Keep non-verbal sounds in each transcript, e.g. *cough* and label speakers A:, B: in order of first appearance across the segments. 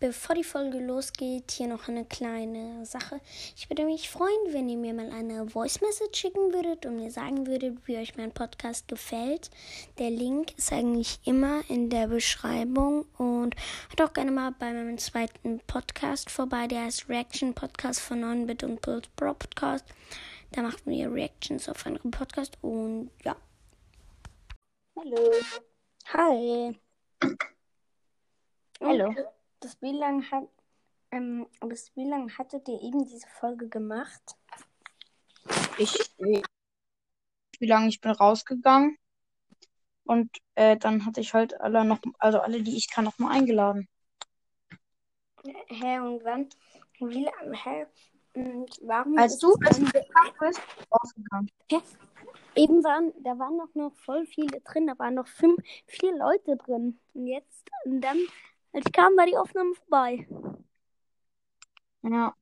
A: Bevor die Folge losgeht, hier noch eine kleine Sache. Ich würde mich freuen, wenn ihr mir mal eine Voice Message schicken würdet und mir sagen würdet, wie euch mein Podcast gefällt. Der Link ist eigentlich immer in der Beschreibung und hört auch gerne mal bei meinem zweiten Podcast vorbei, der heißt Reaction Podcast von 9bit und Build Pro Podcast. Da macht wir Reactions auf andere Podcast und ja.
B: Hallo.
A: Hi.
B: Hallo.
A: Und bis wie lange hat, ähm, bis wie lange hattet ihr eben diese Folge gemacht?
B: Ich, wie lange ich bin rausgegangen. Und äh, dann hatte ich halt alle noch, also alle, die ich kann, noch mal eingeladen.
A: Hä, und wann? Wie lange? Hä? Und warum
B: Als du, bist, rausgegangen.
A: Eben waren, da waren doch noch voll viele drin, da waren noch fünf, vier Leute drin. Und jetzt, und dann, als ich kam, war die Aufnahme vorbei.
B: Ja.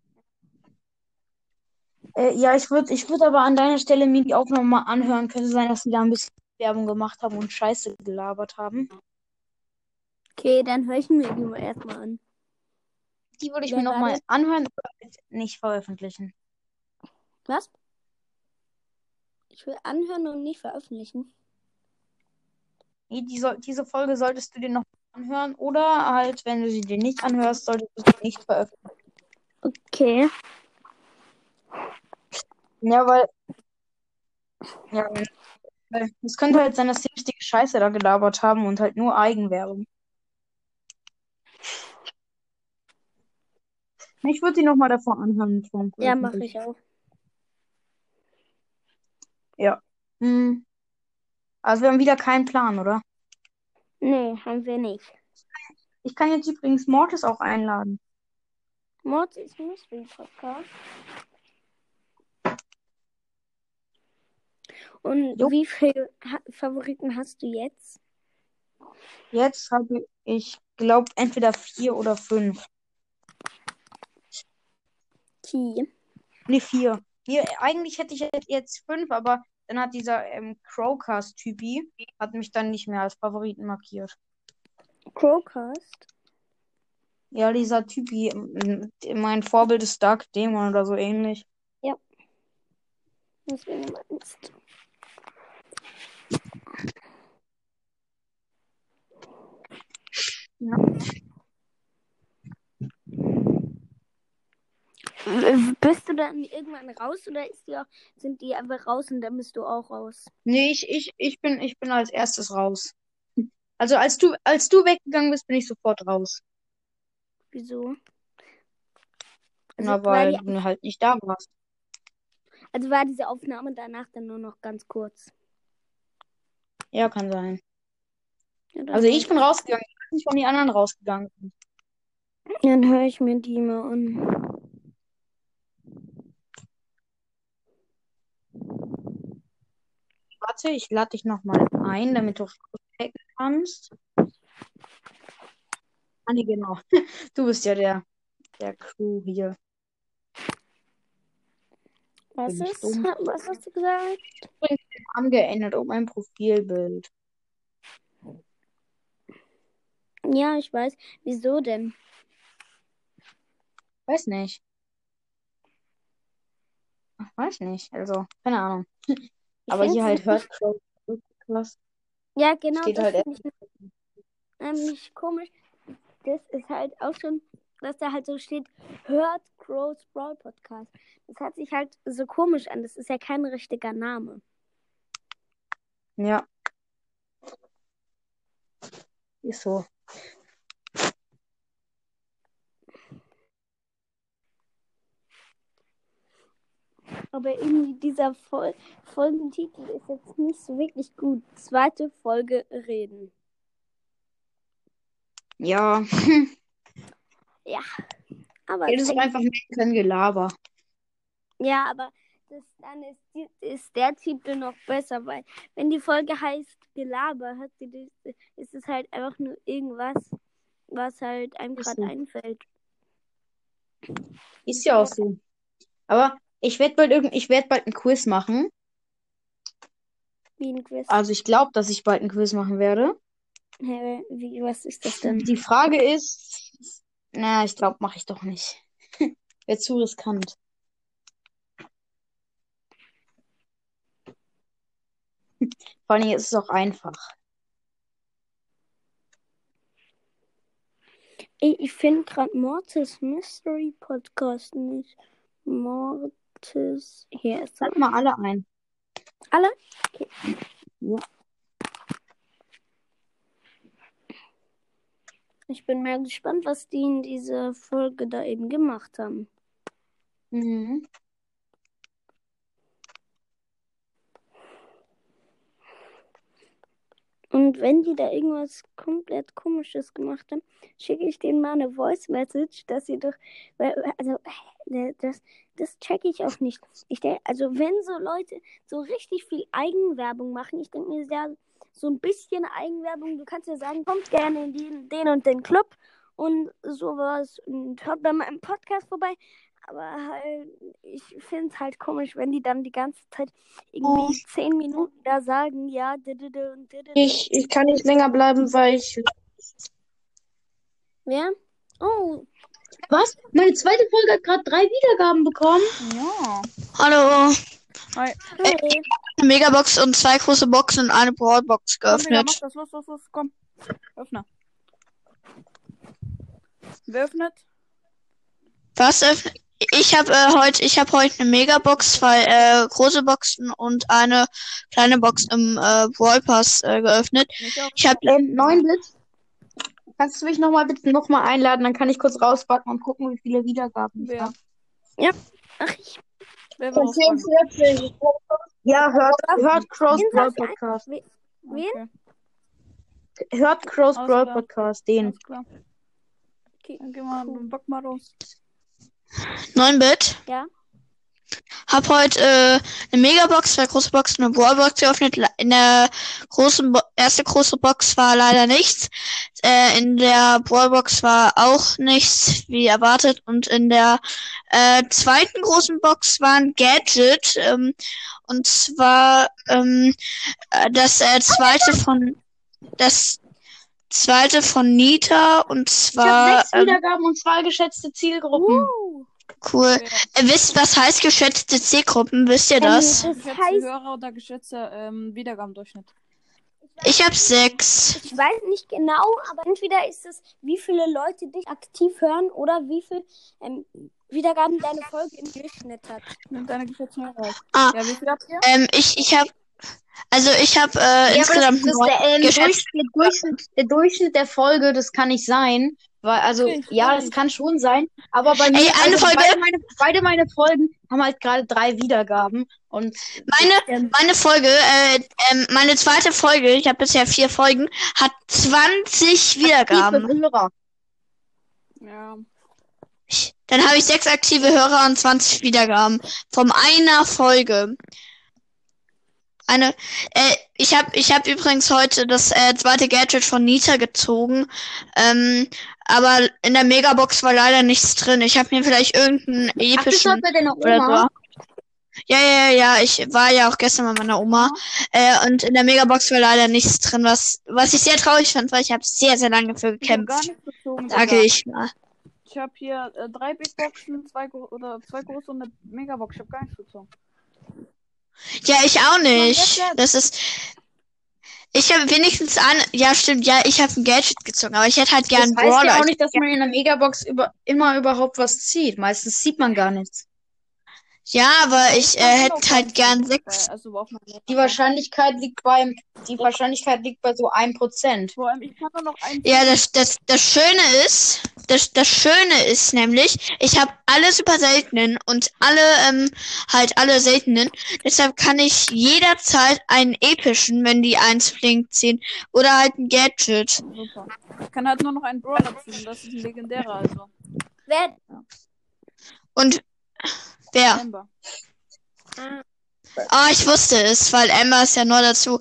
B: Äh, ja, ich würde ich würd aber an deiner Stelle mir die Aufnahme mal anhören. Könnte sein, dass die da ein bisschen Werbung gemacht haben und Scheiße gelabert haben.
A: Okay, dann höre ich mir die mal erstmal an.
B: Die würde ich
A: Wer
B: mir nochmal anhören, aber nicht veröffentlichen.
A: Was? Ich will anhören und nicht veröffentlichen.
B: Nee, die soll, diese Folge solltest du dir noch anhören oder halt, wenn du sie dir nicht anhörst, solltest du sie nicht veröffentlichen.
A: Okay.
B: Ja, weil. Ja, weil es könnte halt sein, dass die richtige Scheiße da gelabert haben und halt nur Eigenwerbung. Ich würde die nochmal davor anhören.
A: Ja, mache ich auch.
B: Hm. Also wir haben wieder keinen Plan, oder?
A: Nee, haben wir nicht.
B: Ich kann jetzt übrigens Mortis auch einladen.
A: Mord ist Mystery Podcast. Und
B: Jo.
A: wie viele Favoriten hast du jetzt?
B: Jetzt habe ich, glaube entweder vier oder fünf.
A: Ki.
B: Nee, vier. Nee, eigentlich hätte ich jetzt fünf, aber dann hat dieser ähm, Crowcast-Typi hat mich dann nicht mehr als Favoriten markiert.
A: Crowcast.
B: Ja, dieser Typi, m- mein Vorbild ist Dark Demon oder so ähnlich.
A: Was du meinst.
B: Ja.
A: Bist du dann irgendwann raus oder ist die auch, sind die einfach raus und dann bist du auch raus?
B: Nee, ich, ich, ich bin, ich bin als erstes raus. Also als du, als du weggegangen bist, bin ich sofort raus.
A: Wieso? Also,
B: Na,
A: war
B: weil
A: die,
B: du halt nicht da warst.
A: also war diese Aufnahme danach dann nur noch ganz kurz?
B: Ja, kann sein.
A: Ja,
B: Also ich bin rausgegangen, ich weiß nicht, wann die anderen rausgegangen.
A: Dann höre ich mir die mal an.
B: Warte, ich lade dich nochmal ein, damit du checken kannst. Ah, nee, genau. *laughs* Du bist ja der, der Crew hier.
A: Was
B: ich
A: ist?
B: dumm? *laughs*
A: Was hast du gesagt?
B: Angeändert um mein Profilbild.
A: Ja, ich weiß. Wieso denn?
B: Weiß nicht. Ach, weiß nicht. Also, keine Ahnung. *laughs*
A: Ich
B: Aber hier halt hört Crow was.
A: Ja, genau,
B: Steht
A: das
B: halt
A: finde ich nämlich komisch. Das ist halt auch schon, dass da halt so steht, hört Crow's Brawl Podcast. Das hört sich halt so komisch an. Das ist ja kein richtiger Name.
B: Ja. Ist so.
A: Aber irgendwie dieser Fol Folgentitel ist jetzt nicht so wirklich gut. Zweite Folge reden.
B: Ja.
A: Ja. Aber
B: Das ist einfach nicht kein Gelaber.
A: Ja, aber das, dann ist, ist der Titel noch besser, weil wenn die Folge heißt Gelaber, hat sie ist es halt einfach nur irgendwas, was halt einem gerade einfällt.
B: Ist ja auch so. Aber ich werde bald irgend, ich werde bald ein Quiz machen.
A: Wie ein Quiz.
B: Also ich glaube, dass ich bald ein Quiz machen werde.
A: Hä, wie, was ist das denn?
B: Die Frage ist, Na, ich glaube, mache ich doch nicht. *laughs* Wäre zu riskant. *laughs* Vor allem ist es auch einfach.
A: Ich finde gerade Mortis Mystery Podcast nicht. Mortis. Hier ist.
B: Sag mal alle ein.
A: Alle? Okay.
B: Ja.
A: Ich bin mal gespannt, was die in dieser Folge da eben gemacht haben.
B: Mhm.
A: Und wenn die da irgendwas komplett komisches gemacht haben, schicke ich denen mal eine Voice Message, dass sie doch, also, äh, das, das checke ich auch nicht. Ich denke, also wenn so Leute so richtig viel Eigenwerbung machen, ich denke mir ja, so ein bisschen Eigenwerbung, du kannst ja sagen, kommt gerne in den, den und den Club und sowas und hört bei meinem Podcast vorbei. Aber halt, ich finde es halt komisch, wenn die dann die ganze Zeit irgendwie
B: Oh.
A: zehn Minuten da sagen, ja, didede und didede.
B: Ich, ich kann nicht länger bleiben, weil ich.
A: Wer? Oh,
B: Was? Meine zweite Folge hat gerade drei Wiedergaben bekommen.
C: Ja.
D: Hallo.
C: Hi.
A: hi.
D: Eine Megabox und zwei große Boxen und eine
C: Komm, mach
D: geöffnet.
C: das. Los, los, los. Komm. Öffne. Wer öffnet?
D: Was öffnet? Ich habe äh, heute, ich habe heute eine Megabox, zwei äh, große Boxen und eine kleine Box im äh, Brawl Pass äh, geöffnet. Ich habe
B: Ähm, neun Bit. Kannst du mich nochmal bitte nochmal einladen? Dann kann ich kurz rauspacken und gucken, wie viele Wiedergaben ich
C: Wer?
B: habe.
A: Ach, ich.
C: Wer will rauspacken?
B: 44. Ja, hört, hört Crows
A: Den
B: Brawl Podcast.
A: We- Wen?
C: Okay,
B: Hört Crows
C: Alles
B: Brawl. Podcast, den.
A: Okay.
C: Dann geh mal, bock mal raus.
D: 9 Bit.
A: Ja.
D: Hab heute äh, eine Megabox, zwei große Boxen eine Brawlbox geöffnet. In der großen Bo erste große Box war leider nichts. Äh, in der Brawlbox war auch nichts, wie erwartet. Und in der äh, zweiten großen Box war ein Gadget. Ähm, und zwar ähm, äh, das äh, zweite von das zweite von Nita und
B: Ich habe
D: zwar
B: sechs
D: ähm,
B: Wiedergaben und zwei geschätzte Zielgruppen.
A: Uh,
D: cool.
C: Wer?
D: Äh, wisst was heißt geschätzte C-Gruppen? Wisst ihr das?
A: das
C: Geschätzte
A: heißt,
C: Hörer oder geschätzte ähm, Wiedergabendurchschnitt?
D: Ich hab sechs.
A: ich weiß nicht genau, aber entweder ist es, wie viele Leute dich aktiv hören oder wie viel ähm, Wiedergaben deine Folge im Durchschnitt hat.
C: Nimm deine geschätzten Hörer.
D: Ah.
C: Ja, wie viel habt ihr?
D: Ähm, ich, ich hab, also ich hab äh,
B: Ja,
D: insgesamt
B: das, das, der, ähm. Durchschnitt, der, Durchschnitt, der Durchschnitt der Folge, das kann nicht sein. Weil, also,
C: Okay,
B: ja, das kann schon sein. Aber bei mir,
D: Ey, eine
B: also
D: Folge-
B: beide, meine, beide meine Folgen haben halt gerade drei Wiedergaben. Und
D: Meine,
B: ähm,
D: meine Folge, äh, ähm, meine zweite Folge, ich habe bisher vier Folgen, hat 20 Wiedergaben.
B: aktive Hörer.
C: Ja.
D: Dann habe ich sechs aktive Hörer und 20 Wiedergaben. Von einer Folge. Eine, äh, ich habe ich hab übrigens heute das äh, zweite Gadget von Nita gezogen. Ähm, aber in der Megabox war leider nichts drin. Ich habe mir vielleicht irgendeinen
B: Ach, bist du
D: epischen
B: bei deiner Oma?
D: Ja, ja, ja, ich war ja auch gestern bei meiner Oma. Äh, und in der Megabox war leider nichts drin, was, was ich sehr traurig fand, weil ich habe sehr, sehr lange für
C: Ich
D: gekämpft.
C: nichts gezogen.
D: Sage ich mal.
C: Ich habe hier äh, drei Big Boxen, zwei oder zwei große und eine Megabox. Ich habe gar nichts gezogen.
D: Ja, ich auch nicht. Das ist. Ich habe wenigstens an. Ja, stimmt, ja, ich habe ein Gadget gezogen, aber ich hätte halt gern
B: Das heißt
D: Brawler.
B: ja auch nicht, dass man in der Megabox über, immer überhaupt was zieht. Meistens sieht man gar nichts.
D: Ja, aber ich äh, hätte halt gern sechs.
C: Also
B: Die Wahrscheinlichkeit liegt beim, die Wahrscheinlichkeit liegt bei so 1%.
C: Vor allem, ich kann nur noch einen.
D: Ja, das, das, das Schöne ist, das, das Schöne ist nämlich, ich habe alle super seltenen und alle, ähm, halt alle seltenen. Deshalb kann ich jederzeit einen epischen, wenn die eins blinkt, ziehen. Oder halt ein Gadget.
C: Super. Ich kann halt nur noch einen Brawler ziehen. Das ist ein legendärer, also.
A: Wer?
D: Und wer?
C: Amber.
D: Ah, ich wusste es, weil Emma ist ja neu dazu.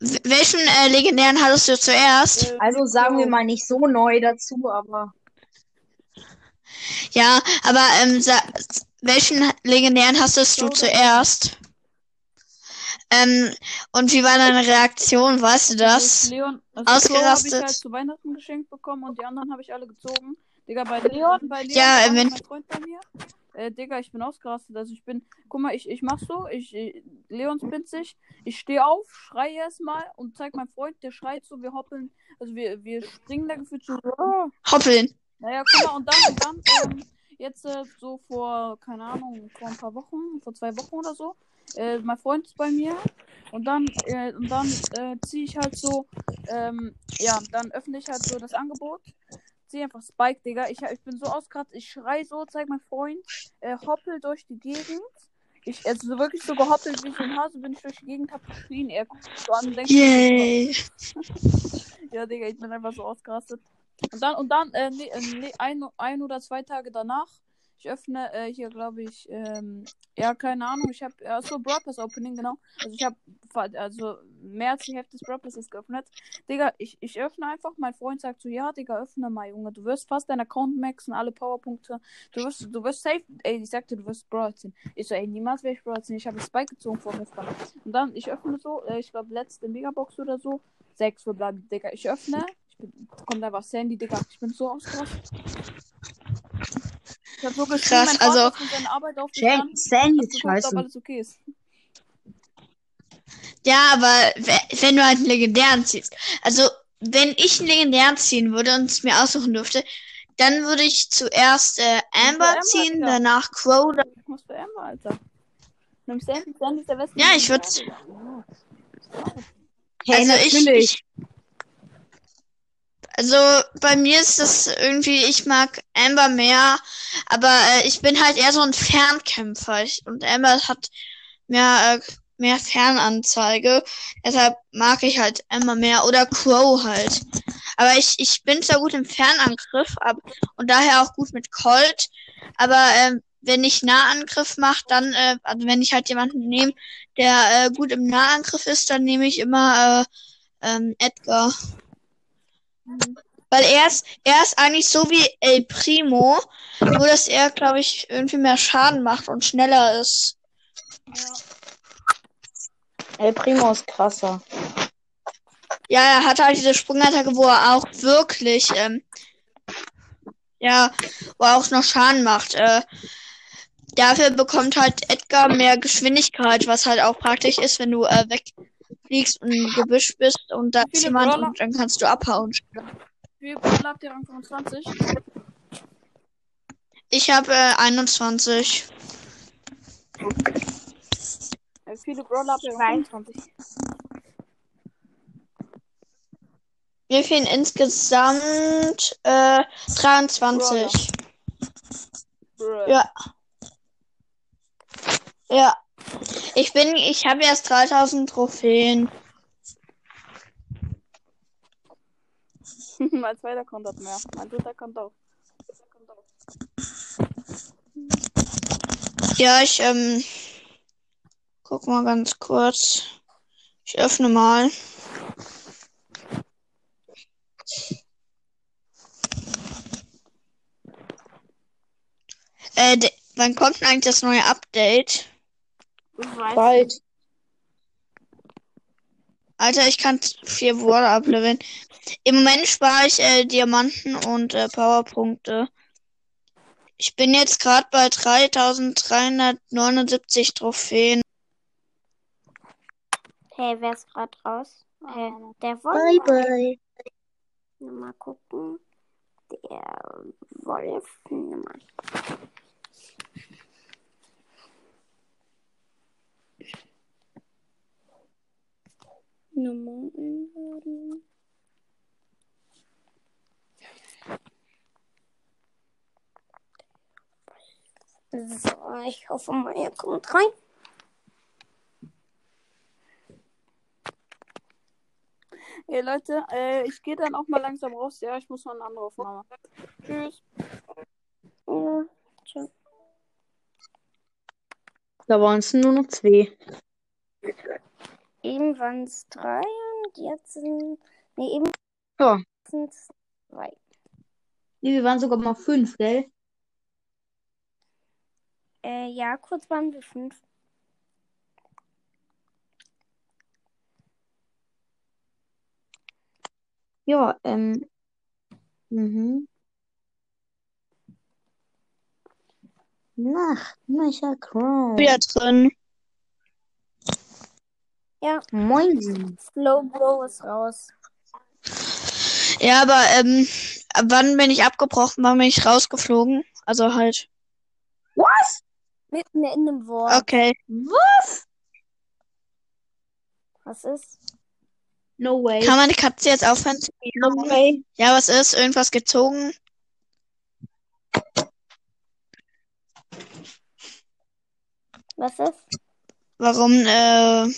D: W welchen äh, legendären hattest du zuerst?
C: Äh,
B: Also sagen wir mal nicht so neu dazu, aber
D: Ja, aber ähm, welchen legendären hastest du zuerst? Ähm, und wie war deine Reaktion? Weißt du
C: Also
D: das?
C: Leon, also Crow habe ich
D: Ausgerastet?
C: halt zu Weihnachten geschenkt bekommen und die anderen habe ich alle gezogen. Digga, bei Leon, bei Leon,
D: Ja,
C: war
D: äh,
C: mein Freund bei mir. Äh, Digga, ich bin ausgerastet. Also ich bin, guck mal, ich, ich mach so, ich, ich Leon spinnt sich, ich stehe auf, schreie erstmal und zeig meinem Freund, der schreit so, wir hoppeln, also wir, wir springen da gefühlt so. "Ah."
D: Hoppeln.
C: Naja, guck mal, und dann, und dann, ähm, jetzt äh, so vor, keine Ahnung, vor ein paar Wochen, vor zwei Wochen oder so, äh, mein Freund ist bei mir und dann, äh, und dann äh, ziehe ich halt so, ähm, ja, dann öffne ich halt so das Angebot, ziehe einfach Spike, Digga, ich, ich bin so ausgerastet, ich schrei so, zeig mein Freund, äh, hoppel durch die Gegend. Ich, also so wirklich so gehoppelt wie so ein Hase bin ich durch die Gegend, hab geschrien, er guckt so an und denkt,
D: Yay. *laughs*
C: ja, Digga, ich bin einfach so ausgerastet. Und dann, und dann, äh, nee, äh, nee, ein, ein oder zwei Tage danach, ich öffne äh, hier, glaube ich, ähm, ja, keine Ahnung, ich habe, ja, so Brawl Pass Opening, genau. Also ich habe, also mehr als die Hälfte des Brawl Passes geöffnet. Digga, ich, ich öffne einfach, mein Freund sagt so, ja, Digga, öffne mal, Junge, du wirst fast deinen Account maxen, alle Powerpunkte, du wirst, du wirst safe, ey, ich sagte, du wirst Brawl ziehen. Ich so, ey, niemals werde ich Brawl ziehen, ich habe Spike gezogen vor gestern. Und dann, ich öffne so, äh, ich glaube, letzte Megabox oder so, sechs verbleiben, Digga, ich öffne, ich bin, kommt einfach Sandy, Digga, ich bin so ausgerastet. Ich hab so geschrien,
D: Krass,
C: mein Vater
D: also-
C: ist von seiner Arbeit aufgestanden,
B: Sandy ist
C: geguckt, ob
B: scheiße.
C: alles okay ist.
D: Ja, aber we- wenn du halt einen legendären ziehst. Also, wenn ich einen legendären ziehen würde und es mir aussuchen dürfte, dann würde ich zuerst äh, Amber
C: Amber,
D: ziehen,
C: Digga.
D: danach Crow. dann-
C: Ich muss für Emma, Alter. Nimm Sandy, Sandy ist der beste.
D: Ja, ich würd-
C: Digga.
B: Hey,
D: also ich. Also bei mir ist das irgendwie, ich mag Amber mehr, aber äh, ich bin halt eher so ein Fernkämpfer. Ich, und Amber hat mehr, äh, mehr Fernanzeige. Deshalb mag ich halt Amber mehr. Oder Crow halt. Aber ich, ich bin zwar gut im Fernangriff ab, und daher auch gut mit Colt. Aber ähm, wenn ich Nahangriff mache, dann, äh, also wenn ich halt jemanden nehme, der äh, gut im Nahangriff ist, dann nehme ich immer äh, ähm, Edgar. Weil er ist, er ist eigentlich so wie El Primo, nur dass er, glaube ich, irgendwie mehr Schaden macht und schneller ist.
B: El Primo ist krasser.
D: Ja, er hat halt diese Sprungattacke, wo er auch wirklich, ähm, ja, wo er auch noch Schaden macht. Äh, dafür bekommt halt Edgar mehr Geschwindigkeit, was halt auch praktisch ist, wenn du äh, wegfliegst und im Gebüsch bist und da ist jemand
C: Brawler?
D: und dann kannst du abhauen.
C: Wie viel Brawler habt ihr Rang 25?
D: Ich habe äh, 21.
C: Wie viele Brawler habt ihr Rang 25?
D: Wir fehlen insgesamt äh, 23.
C: Bruh.
D: Ja. Ja. Ich bin, ich habe erst 3000 Trophäen. *laughs*
C: mein zweiter Account hat mehr. Mein dritter Account auch.
D: Ja, ich, ähm, guck mal ganz kurz. Ich öffne mal. Äh, wann kommt denn eigentlich das neue Update?
C: Weiß.
B: Bald.
D: Alter, ich kann vier Brawler ableveln. Im Moment spare ich äh, Diamanten und äh, Powerpunkte. Ich bin jetzt gerade bei 3379 Trophäen.
A: Hey, wer ist gerade raus? Äh, der
B: Bye,
A: Wolf.
B: bye.
A: Mal gucken. Der Wolf. Mal. Nummer einladen. So, ich hoffe mal, ihr kommt rein.
C: Hey Leute, äh, ich gehe dann auch mal langsam raus. Ja, ich muss noch eine andere Aufnahme. Tschüss.
A: Ja, tschüss.
B: Da waren es nur noch zwei.
A: Eben waren es drei und jetzt sind. Nee, eben
B: Ja.
A: sind es zwei.
B: Nee, wir waren sogar mal fünf, gell?
A: Äh, ja, kurz waren wir fünf.
B: Ja, ähm. Mhm. Nacht, Micha Crow.
D: Wieder drin.
A: Ja,
B: Moin.
A: Slow Bro ist raus.
D: Ja, aber ähm, wann bin ich abgebrochen? Wann bin ich rausgeflogen? Also halt.
B: Was?
A: Mitten in einem Wort.
D: Okay.
B: Was?
A: Was ist?
B: No way.
D: Kann man die Katze jetzt aufhören zu
B: No way.
D: Ja, was ist? Irgendwas gezogen?
A: Was ist?
D: Warum, äh,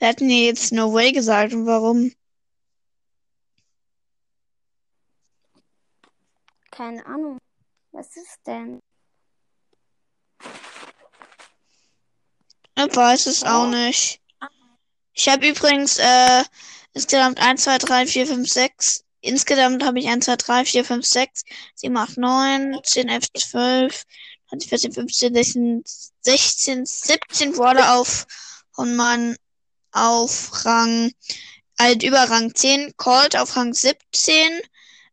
D: wir hatten ja jetzt No Way gesagt und warum?
A: Keine Ahnung. Was ist denn?
D: Ich weiß es auch nicht. Ich habe übrigens, äh, insgesamt 1, 2, 3, 4, 5, 6. Insgesamt habe ich 1, 2, 3, 4, 5, 6, 7, 8, 9, 10, 11, 12, 13, 14, 15, 16, 16, 17 Brawler auf und man auf Rang, halt über Rang 10, Colt auf Rang 17,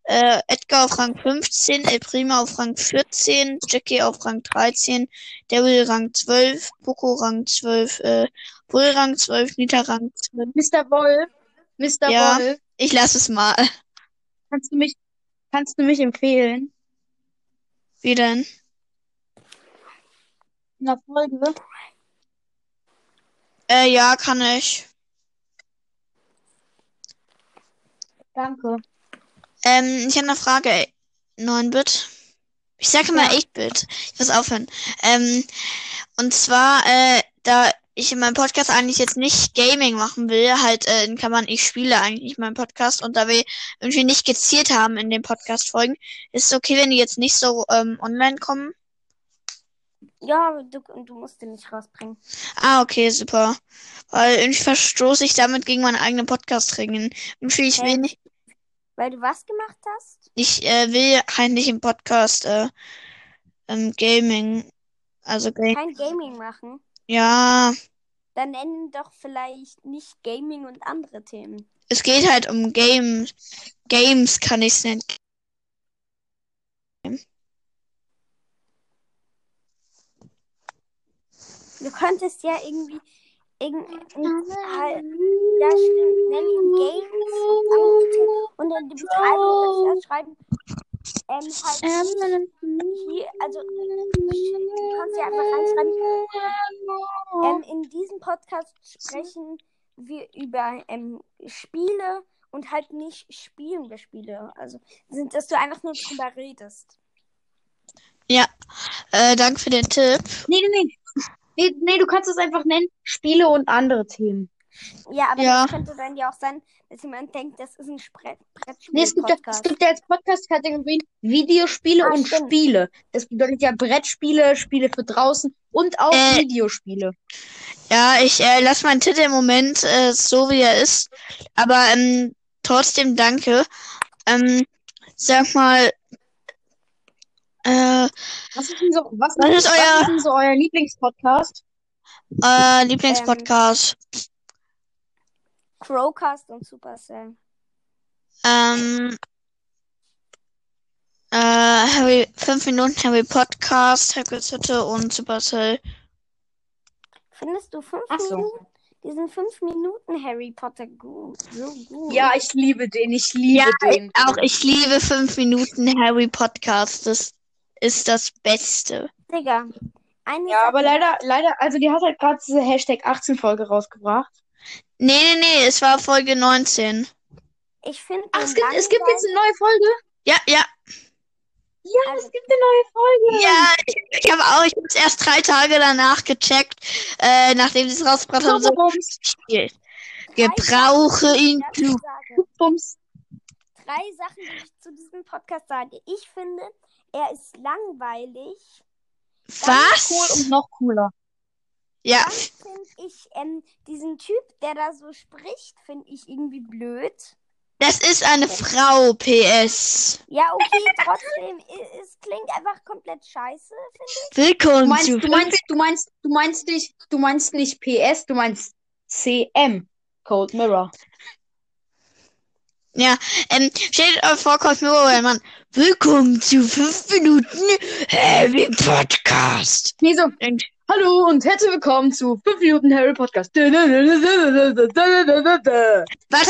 D: äh, Edgar auf Rang 15, El Primo auf Rang 14, Jackie auf Rang 13, Daryl Rang 12, Poco Rang 12, äh, Bull Rang 12, Nita Rang 12.
B: Mr. Wolf. Mr.
D: Ja.
B: Wolf.
D: Ich lasse es mal.
B: Kannst du mich, kannst du mich empfehlen?
D: Wie denn?
B: In der Folge?
D: Äh, ja, kann ich.
B: Danke.
D: Ähm, ich habe eine Frage. 9-Bit. Ich sage immer 8-Bit. Ich muss aufhören. Ähm, und zwar, äh, da ich in meinem Podcast eigentlich jetzt nicht Gaming machen will, halt äh, in Klammern, ich spiele eigentlich meinen Podcast und da wir irgendwie nicht gezielt haben in den Podcast-Folgen, ist es okay, wenn die jetzt nicht so ähm, online kommen?
A: Ja, du, du musst den nicht rausbringen.
D: Ah, okay, super. Weil irgendwie verstoße ich damit gegen meine eigenen Podcast-Regeln. Irgendwie, ich will
A: Hä?
D: nicht,
A: Weil du was gemacht hast?
D: ich äh, will halt nicht im Podcast äh, ähm, Gaming, also Game,
A: Kein Gaming machen.
D: ja,
A: Dann nennen doch vielleicht nicht Gaming und andere Themen.
D: es geht halt um Game, Games kann ich es nennen.
A: Du könntest ja irgendwie. Irgend, halt, ja, stimmt. Nenn ihn Games und in die Beschreibung kannst du ja schreiben. Ähm, halt. Hier, also. Du kannst ja einfach reinschreiben. Ähm, in diesem Podcast sprechen wir über ähm, Spiele und halt nicht spielen wir Spiele. Also, sind, dass du einfach nur drüber redest.
D: Äh, danke für den Tipp.
B: Nee, nee, nee. Nee, nee, du kannst es einfach nennen. Spiele und andere Themen.
A: Ja, aber
D: Ja.
A: das könnte dann ja auch sein, dass jemand denkt, das ist ein Spre
B: Nee, es gibt ja, es gibt ja als Podcast-Kategorien Videospiele
A: Ah,
B: und
A: stimmt.
B: Spiele. Das bedeutet ja Brettspiele, Spiele für draußen und auch
D: Äh,
B: Videospiele.
D: Ja, ich äh, lasse meinen Titel im Moment äh, so, wie er ist. Aber ähm, trotzdem danke. Ähm, sag mal, äh,
B: Was ist denn so, was,
D: Was ist euer-
B: was ist denn so euer Lieblingspodcast?
D: äh, Lieblingspodcast.
A: Crowcast und Supercell.
D: Ähm, äh, Harry, 5 Minuten Harry Podcast, Hagrid's Hütte und Supercell.
A: Findest du fünf
B: Ach so.
A: Minuten? Diesen fünf Minuten Harry Potter gut. So gut.
B: Ja, ich liebe den, ich liebe
D: Ja,
B: den.
D: Auch ich liebe 5 Minuten Harry Podcast. Das ist das Beste.
A: Digga. Eine
B: Ja,
A: Sache.
B: aber leider, leider, also die hat halt gerade diese Hashtag 18 Folge rausgebracht.
D: Nee, nee, nee, es war Folge 19.
A: Ich finde.
B: Ach, es gibt, es gibt jetzt eine neue Folge.
D: Ja, ja.
B: Ja,
A: Also-
B: es gibt eine neue Folge.
D: Ja, ich, ich habe auch, ich habe es erst drei Tage danach gecheckt, äh, nachdem sie es rausgebracht haben, so gespielt. Gebrauche ihn klug.
A: sage.
B: Bums.
A: Drei Sachen, die ich zu diesem Podcast sage. Ich finde, er ist langweilig.
D: Was?
B: Cool und noch cooler.
D: Ja,
A: Dann finde ich ähm, diesen Typ, der da so spricht, finde ich irgendwie blöd.
D: das ist eine Frau, PS.
A: Ja, okay, trotzdem, es klingt einfach komplett scheiße, finde ich.
D: Willkommen
B: Du meinst,
D: zu
B: du meinst, du meinst, du meinst nicht, du meinst nicht PS, du meinst CM. Code Mirror.
D: Ja, ähm, stellt euch vor, Cosmo Mann. Willkommen zu 5 Minuten Harry Podcast.
B: Nee, so.
D: Und
B: Hallo und herzlich willkommen zu 5 Minuten Harry Podcast.
D: Warte,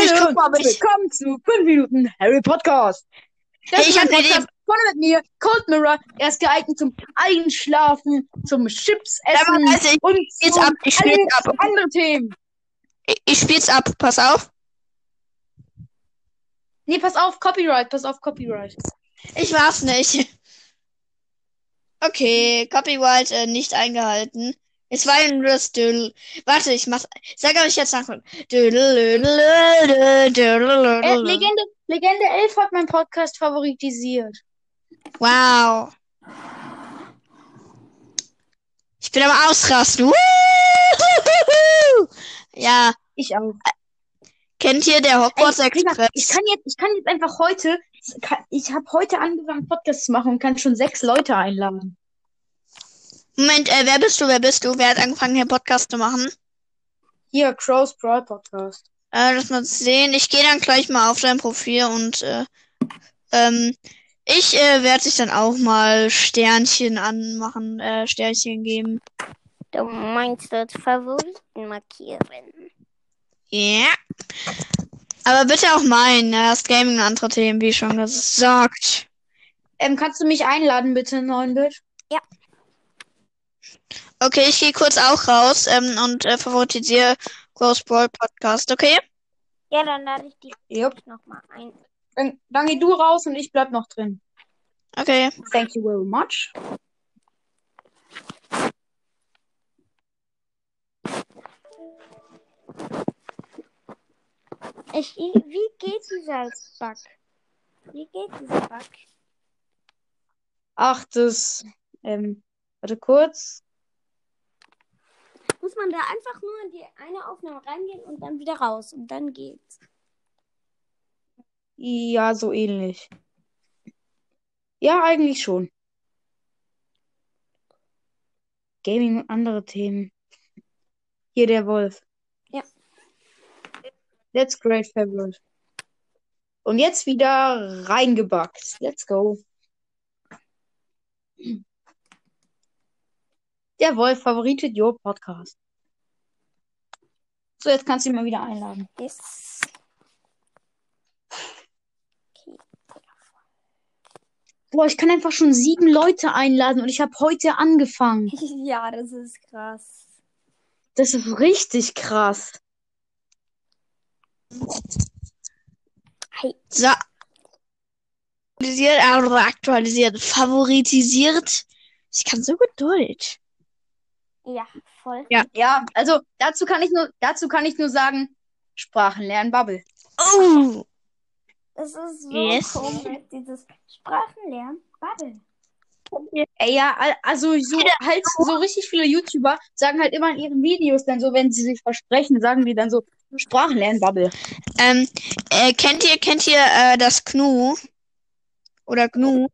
D: ich guck mal, ob ich.
B: willkommen zu 5 Minuten Harry Podcast. Das
D: ich
B: ist
D: hab
B: ein. Podcast Vorne mit mir, Cold Mirror. Er ist geeignet zum Einschlafen, zum Chips essen
D: also ich
B: und zum
D: ab, ich spiel's ab.
B: andere Themen.
D: Ich, ich spiel's ab, pass auf.
B: Nee, pass auf, Copyright, pass auf, Copyright.
D: Ich war's nicht. Okay, Copyright äh, nicht eingehalten. Es war das Dödel. Warte, ich mach. Sag euch jetzt nach.
B: Äh. Legende, Legende 11 hat meinen Podcast favoritisiert.
D: Wow. Ich bin am Ausrasten. *laughs* Ja,
B: Ich auch.
D: Kennt ihr der Hogwarts
B: Ey,
D: Express?
B: ich kann jetzt, ich kann jetzt einfach heute, ich habe heute angefangen, Podcast zu machen und kann schon sechs Leute einladen.
D: Moment, äh, wer bist du? Wer bist du? Wer hat angefangen, hier Podcast zu machen?
B: Hier, Crows Brawl Podcast.
D: Äh, lass mal sehen. Ich gehe dann gleich mal auf dein Profil und äh, ähm, ich äh, werde dich dann auch mal Sternchen anmachen, äh, Sternchen geben.
A: Du meinst dort Favoriten markieren.
D: Ja. Aber bitte auch meinen. Ja, das Gaming und andere Themen, wie schon gesagt.
B: Ähm, kannst du mich einladen, bitte, 9-Bit?
D: Okay, ich gehe kurz auch raus ähm, und äh, favorisiere Gross Brawl Podcast, okay?
A: Ja, dann lade ich dich
B: Jupp.
A: nochmal ein.
B: Dann, dann geh du raus und ich bleib noch drin.
D: Okay.
B: Thank you very much.
A: Ich, wie geht dieser Bug? Wie geht dieser Bug?
B: Ach, das, ähm, warte kurz.
A: Muss man da einfach nur in die eine Aufnahme reingehen und dann wieder raus und dann geht's.
B: Ja, so ähnlich. Ja, eigentlich schon. Gaming und andere Themen. Hier der Wolf. That's great, favorite. Und jetzt wieder reingebackt. Let's go. Der Wolf favoritet your Podcast. So, jetzt kannst du ihn mal wieder einladen.
A: Yes. Okay.
B: Boah, ich kann einfach schon sieben Leute einladen und ich habe heute angefangen. *laughs*
A: Ja, das ist krass.
B: Das ist richtig krass.
A: Hey,
D: So. Aktualisiert, äh, aktualisiert, favoritisiert. Ich kann so gut Deutsch.
A: ja, voll.
B: Ja, also dazu kann ich nur, dazu kann ich nur sagen, Sprachen lernen, Bubble.
D: Oh.
A: Es ist so
D: Yes.
A: komisch, dieses Sprachenlernen. Bubble.
B: Ey, ja, al- also so halt so richtig viele YouTuber sagen halt immer in ihren Videos dann so, wenn sie sich versprechen, sagen die dann so Sprachen lernen, Bubble.
D: Ähm, äh, kennt ihr, kennt ihr äh, das Gnu? Oder Gnu?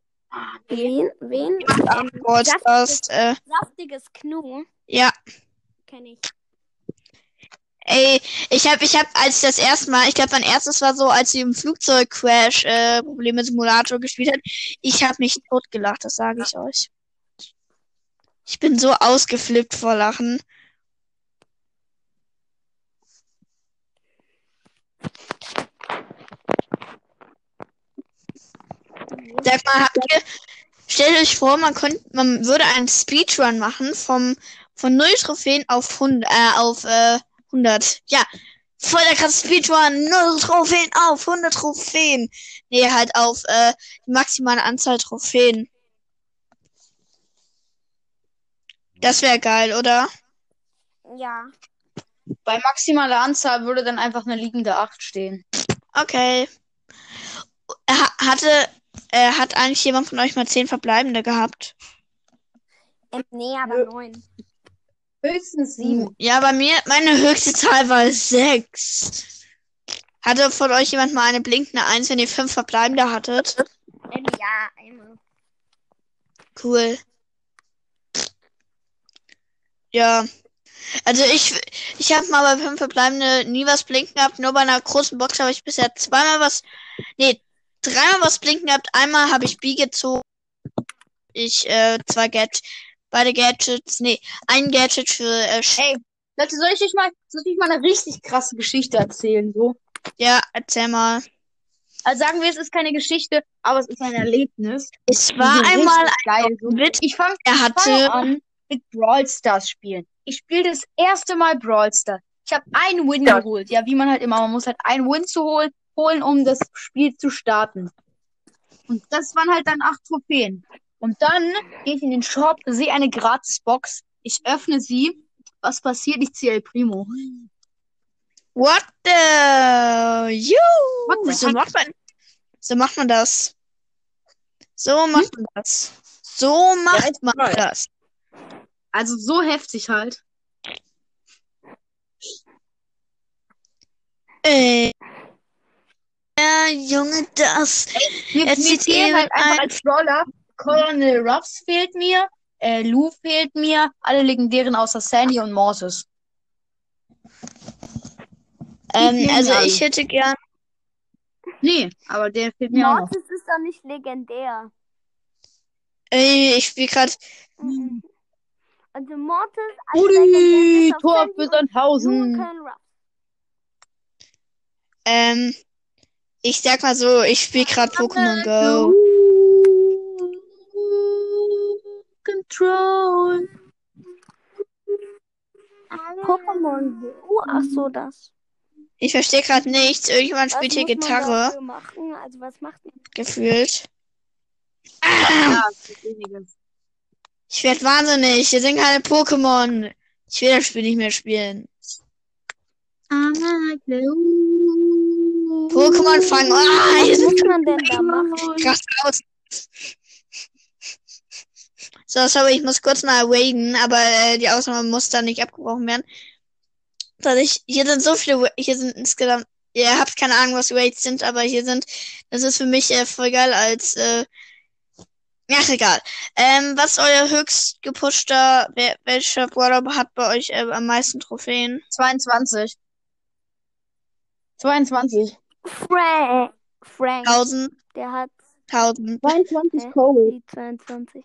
A: Wen? Wen? Ähm,
D: Podcast, äh,
A: saftiges Knu.
D: ja.
A: Kenn ich.
D: Ey, ich hab, ich hab, als ich das erste Mal, ich glaube, mein erstes war so, als sie im Flugzeugcrash äh, Probleme Simulator gespielt hat. Ich hab mich totgelacht, das sage ich euch. Ich bin so ausgeflippt vor Lachen. Sag mal, habt ihr, stellt euch vor, man könnte, man würde einen Speedrun machen vom, von 0 Trophäen auf 100, äh, auf, äh, 100. Ja, voll der krasse Speedrun, 0 Trophäen auf 100 Trophäen. Nee, halt auf, äh, die maximale Anzahl Trophäen. Das wäre geil, oder?
A: Ja.
B: Bei maximaler Anzahl würde dann einfach eine liegende 8 stehen.
D: Okay. Ha hatte, äh, hat eigentlich jemand von euch mal 10 Verbleibende gehabt?
A: Ähm, nee, aber
B: Nö.
A: neun.
B: Höchstens sieben.
D: Ja, bei mir, meine höchste Zahl war 6. Hatte von euch jemand mal eine blinkende 1, wenn ihr 5 Verbleibende hattet?
A: Ähm, ja, einmal.
D: Cool. Ja. Also ich, ich habe mal bei fünf verbleibende nie was blinken gehabt. Nur bei einer großen Box habe ich bisher zweimal was, nee, dreimal was blinken gehabt. Einmal habe ich B gezogen. Ich, äh, zwei Gadgets, beide Gadgets, nee, ein Gadget für, äh,
B: Ey, Leute, soll ich euch mal, soll ich euch mal eine richtig krasse Geschichte erzählen, so?
D: ja, erzähl mal.
B: Also sagen wir, es ist keine Geschichte, aber es ist ein Erlebnis.
D: Es war einmal
B: geil. So.
D: ein Witz.
B: Ich fange
D: Er hatte,
B: an mit Brawl Stars spielen. Ich spiele das erste Mal Brawl Stars. Ich habe einen Win geholt. Ja, wie man halt immer, man muss halt einen Win zu holen, holen, um das Spiel zu starten. Und das waren halt dann acht Trophäen. Und dann gehe ich in den Shop, sehe eine Gratisbox. Ich öffne sie. Was passiert? Ich ziehe El Primo.
D: what the, you,
B: What the
D: so
B: heck?
D: macht man, so macht man das. So macht man das. So macht
B: ich
D: man das.
B: Also so heftig halt.
D: Äh, ja, Junge, das.
B: Mir,
D: Er
B: mir
D: zieht
B: fehlen halt einfach
D: ein-
B: als Brawler. Colonel Ruffs fehlt mir. Äh, Lou fehlt mir. Alle legendären außer Sandy und Mortis.
D: Ähm, also
B: alle.
D: ich hätte gern,
B: Nee, aber der fehlt mir auch noch.
A: Mortis ist doch nicht legendär.
D: äh, ich spiele gerade,
A: Mhm. Also Mortis auf
B: Tor für Sandhausen.
D: Ähm, ich sag mal so, ich spiele gerade Pokémon Go.
B: Control.
A: Pokémon Go. Ach so, das.
D: Ich verstehe gerade nichts. Irgendjemand
A: Was
D: spielt hier Gitarre?
A: Also was macht man?
D: gefühlt. Ah,
B: Ja.
D: Ich werde wahnsinnig. Hier sind keine Pokémon. Ich will das Spiel nicht mehr spielen. Pokémon fangen. Ah, hier
A: Was
D: sind
A: muss man denn da machen?
D: krass aus. So, sorry, ich muss kurz mal waden, aber äh, die Ausnahme muss dann nicht abgebrochen werden. Dass ich, hier sind so viele, hier sind insgesamt, ihr habt keine Ahnung, was Raids sind, aber hier sind, das ist für mich äh, voll geil als, äh, ach egal. Ähm, was ist euer höchst gepushter, wer, welcher Brawler hat bei euch äh, am meisten Trophäen?
B: 22. 22.
A: Frank. Frank.
D: 1000,
A: Der hat
D: 1000.
B: 22
A: Hä?
B: Cole.
A: die 22.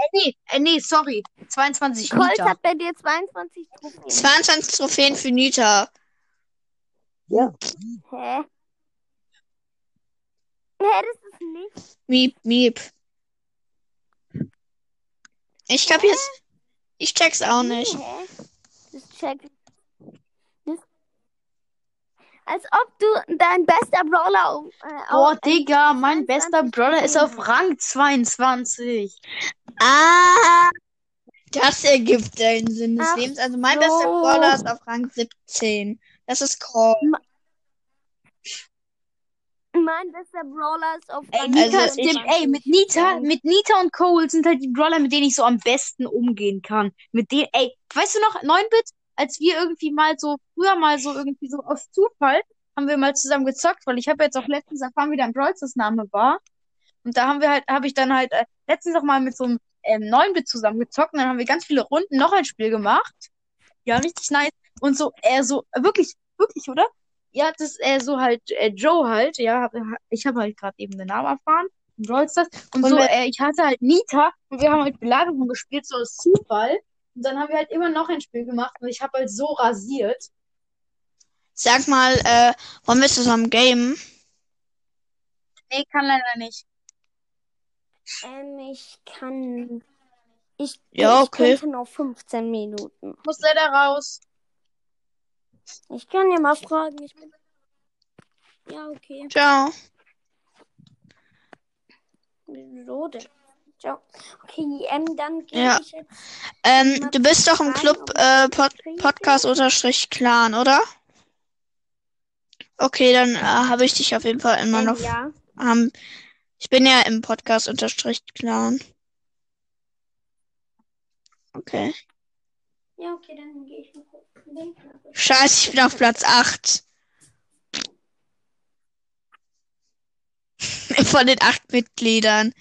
B: Äh, nee, äh, nee, sorry. 22
A: Colt
B: Liter.
A: hat bei dir 22 Trophäen.
D: 22 Trophäen für Nita.
B: Ja.
A: Hä? Hä, das ist nicht.
D: Miep, miep. Ich glaub jetzt, ich check's auch nicht.
A: Hä? Das check. Das, als ob du dein bester Brawler auf. Äh,
B: Boah,
A: auf
B: Digga, mein bester
A: 22
B: Brawler ist auf Rang 22.
D: Ah, das ergibt einen Sinn des
A: Ach
D: Lebens. Also mein
A: so.
D: bester Brawler ist auf Rang 17. Das ist Crawl.
A: Mein bester Brawler ist auf
B: Ey, Nita,
D: Also ich-
B: stimmt, ey, mit Nita, mit Nita und Cole sind halt die Brawler, mit denen ich so am besten umgehen kann. Mit denen, ey, weißt du noch, 9-Bit, als wir irgendwie mal so, früher mal so irgendwie so aus Zufall, haben wir mal zusammen gezockt, weil ich habe jetzt auch letztens erfahren, wie dein Brawl Stars Name war. Und da haben wir halt, habe ich dann halt äh, letztens auch mal mit so einem ähm, 9-Bit zusammen gezockt und dann haben wir ganz viele Runden noch ein Spiel gemacht. Ja, richtig nice. Und so, er so, äh, wirklich, wirklich, oder? Ja, das ist äh, so halt äh, Joe halt, ja, hab, ich habe halt gerade eben den Namen erfahren. Brawl Stars. Und,
D: Und
B: so, äh, ich hatte halt Nita und wir haben halt Belagerung gespielt, so aus Zufall. Und dann haben wir halt immer noch ein Spiel gemacht und ich habe halt so rasiert.
D: Sag mal, äh, wollen wir zusammen gamen?
B: Nee, kann leider nicht.
A: Ähm, ich kann. Ich,
D: Ja,
A: ich
D: okay.
A: könnte noch 15 Minuten.
B: Ich muss leider raus.
A: Ich kann ja mal fragen. Ich bin. Ja, okay.
D: Ciao.
A: Wieso denn? Ciao. Okay, ähm, dann gehe
D: Ja.
A: ich jetzt.
D: Ähm, du bist doch im Club äh, Pod
A: kriege.
D: Podcast unterstrich Clan, oder? Okay, dann äh, habe ich dich auf jeden Fall immer
A: Ähm,
D: noch.
A: ja.
D: Ähm, ich bin ja im Podcast unterstrich Clan. Okay.
A: Ja, okay, dann gehe ich Knopf.
D: Scheiße, ich bin auf Platz 8. *laughs* Von den acht Mitgliedern.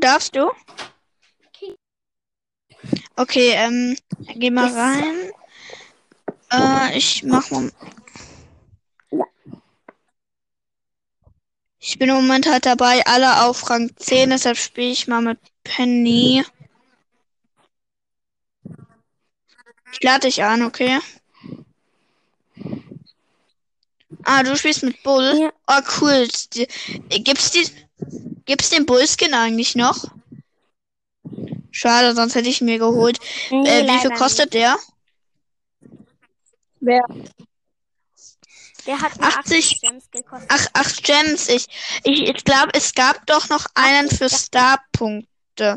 D: Darfst du? Okay, ähm, geh mal rein. Äh, ich mach mal. Ich bin im Moment halt dabei, alle auf Rang 10, deshalb spiele ich mal mit Penny. Ich lade dich an, okay? Ah, du spielst mit Bull?
A: Ja.
D: Oh, cool. Gibt's die, gibt's den Bullskin eigentlich noch? Schade, sonst hätte ich ihn mir geholt.
A: Nee,
D: Äh, wie viel kostet der?
C: Wer?
A: Nicht. Der hat
D: 80
A: 80 Gems gekostet.
D: Ach, ach, Gems. Ich, ich, ich glaube, es gab doch noch einen für Star-Punkte.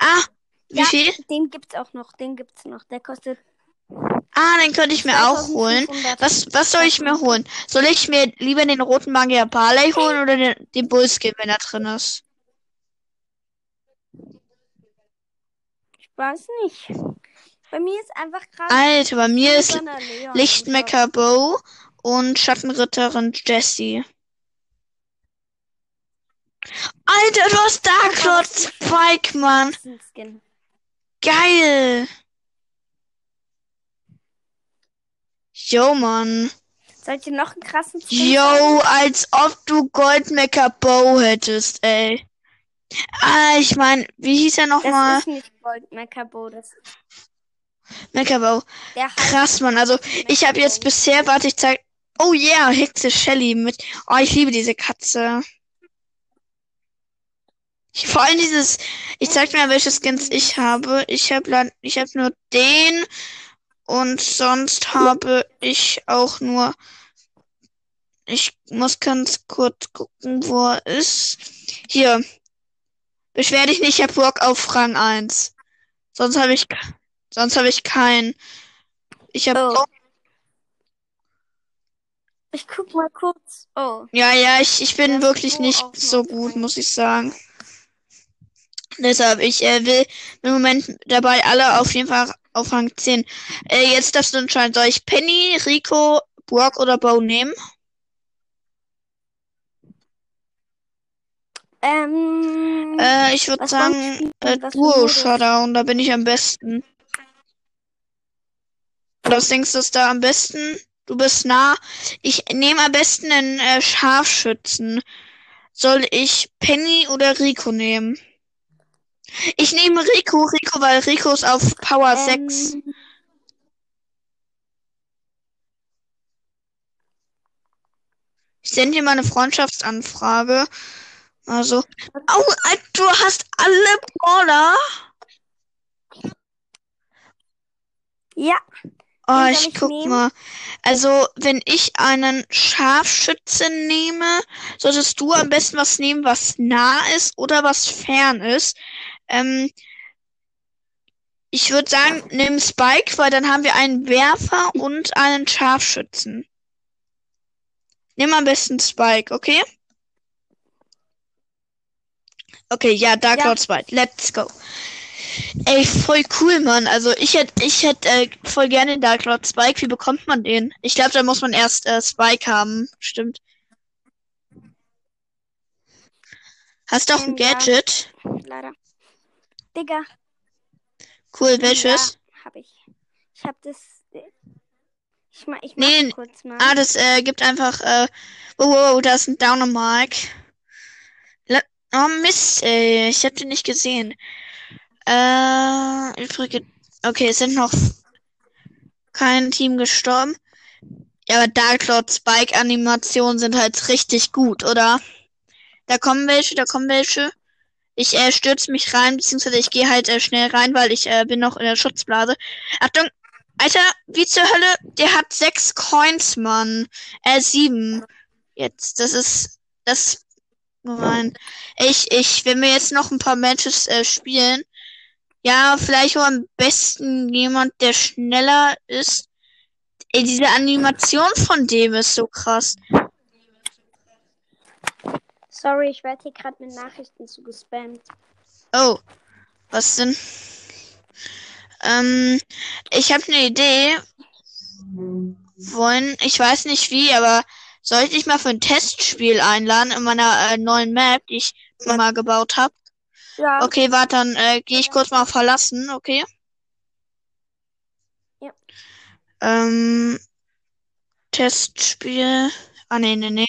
D: Ah, wie
A: Ja.
D: viel?
A: Den gibt's auch noch. Den gibt's noch. Der kostet
D: Ah, den könnte ich mir auch holen.
A: 2500.
D: Was, was soll ich mir holen? Soll ich mir lieber den roten Magier Barley holen oder den, den Bullskin, wenn er drin ist?
A: Ich weiß nicht. Bei mir ist einfach gerade.
D: Alter, bei mir ist. Lichtmecker Bo und Schattenritterin Jessie. Alter, du hast Dark Lord Spike, Mann. Geil. Yo, Mann.
A: Soll ich dir noch einen krassen Skin
D: Yo, als ob du Goldmecker Bow hättest, ey. Ah, ich mein, wie hieß er
A: Das
D: nochmal?
A: ist nicht Gold Meckerbo. Das
D: Mecker Bow.
A: der heißt
D: Krass, Mann. Also, ich habe jetzt bisher, warte, ich zeig. Oh yeah, Hexe Shelly mit. Oh, ich liebe diese Katze. Ich, vor allem dieses. Ich zeig mir, welche Skins ich habe. Ich habe ich hab nur den. Und sonst habe ich auch nur. Ich muss ganz kurz gucken, wo er ist. Hier. Beschwer dich nicht, ich hab Bock auf Rang 1. Sonst habe ich. Sonst habe ich keinen. Ich habe.
A: Oh. Ich guck mal kurz. Oh.
D: Ja, ja, ich, ich bin
A: ist
D: wirklich nicht so gut, muss ich sagen. Deshalb, ich äh, will im Moment dabei alle auf jeden Fall auf Rang 10. Äh, jetzt darfst du entscheiden, soll ich Penny, Rico, Brock oder Bo nehmen?
A: Ähm.
D: Äh, ich würde sagen, äh, Duo? Showdown, da bin ich am besten. Was denkst du ist da am besten? Du bist nah. Ich nehme am besten einen äh, Scharfschützen. Soll ich Penny oder Rico nehmen? Ich nehme Rico, Rico, weil Rico ist auf Power 6.
A: Ähm,
D: Ich sende dir mal eine Freundschaftsanfrage. Also. Au, äh, du hast alle Brawler.
A: ja,
D: Oh, ich
A: ich
D: guck
A: nehmen?
D: mal. Also, wenn ich einen Scharfschützen nehme, solltest du am besten was nehmen, was nah ist oder was fern ist. Ähm, ich würde sagen, nimm Spike, weil dann haben wir einen Werfer und einen Scharfschützen. Nimm am besten Spike, okay? Okay, ja, Dark
A: Ja.
D: Lord Spike. Let's go. Ey, voll cool, Mann. Also ich hätte ich hätte äh, voll gerne den Dark Lord Spike. Wie bekommt man den? Ich glaube, da muss man erst äh, Spike haben. Stimmt. Hast du auch ein
A: Ähm, ja.
D: Gadget?
A: leider. Digga.
D: Cool, welches?
A: Ja, hab ich. Ich hab das. Ich mach, ich
D: Nee,
A: mach kurz mal.
D: Ah, das äh, gibt einfach. Äh, wow, wow, da ist ein Downer-Mark. Oh Mist, ey. Ich hab den nicht gesehen. Äh, übrige. Okay, es sind noch kein Team gestorben. Ja, aber Dark Lord Spike Animationen sind halt richtig gut, oder? Da kommen welche, da kommen welche. Ich äh, stürze mich rein, beziehungsweise ich gehe halt äh, schnell rein, weil ich äh, bin noch in der Schutzblase. Achtung! Alter, wie zur Hölle? Der hat sechs Coins, Mann. Äh, sieben. Jetzt, das ist, das, gemein. Ich, ich, wenn wir jetzt noch ein paar Matches äh, spielen, Ja, vielleicht auch am besten jemand, der schneller ist. Ey, diese Animation von dem ist so krass.
A: Sorry, ich werde hier gerade mit Nachrichten zugespammt.
D: Oh, was denn? Ähm, ich habe eine Idee. Wollen, ich weiß nicht wie, aber soll ich dich mal für ein Testspiel einladen in meiner äh, neuen Map, die ich mal gebaut habe?
A: Ja.
D: Okay, warte, dann äh, gehe ich kurz mal verlassen, okay?
A: Ja.
D: Ähm, Testspiel. Ah, nee, nee, nee.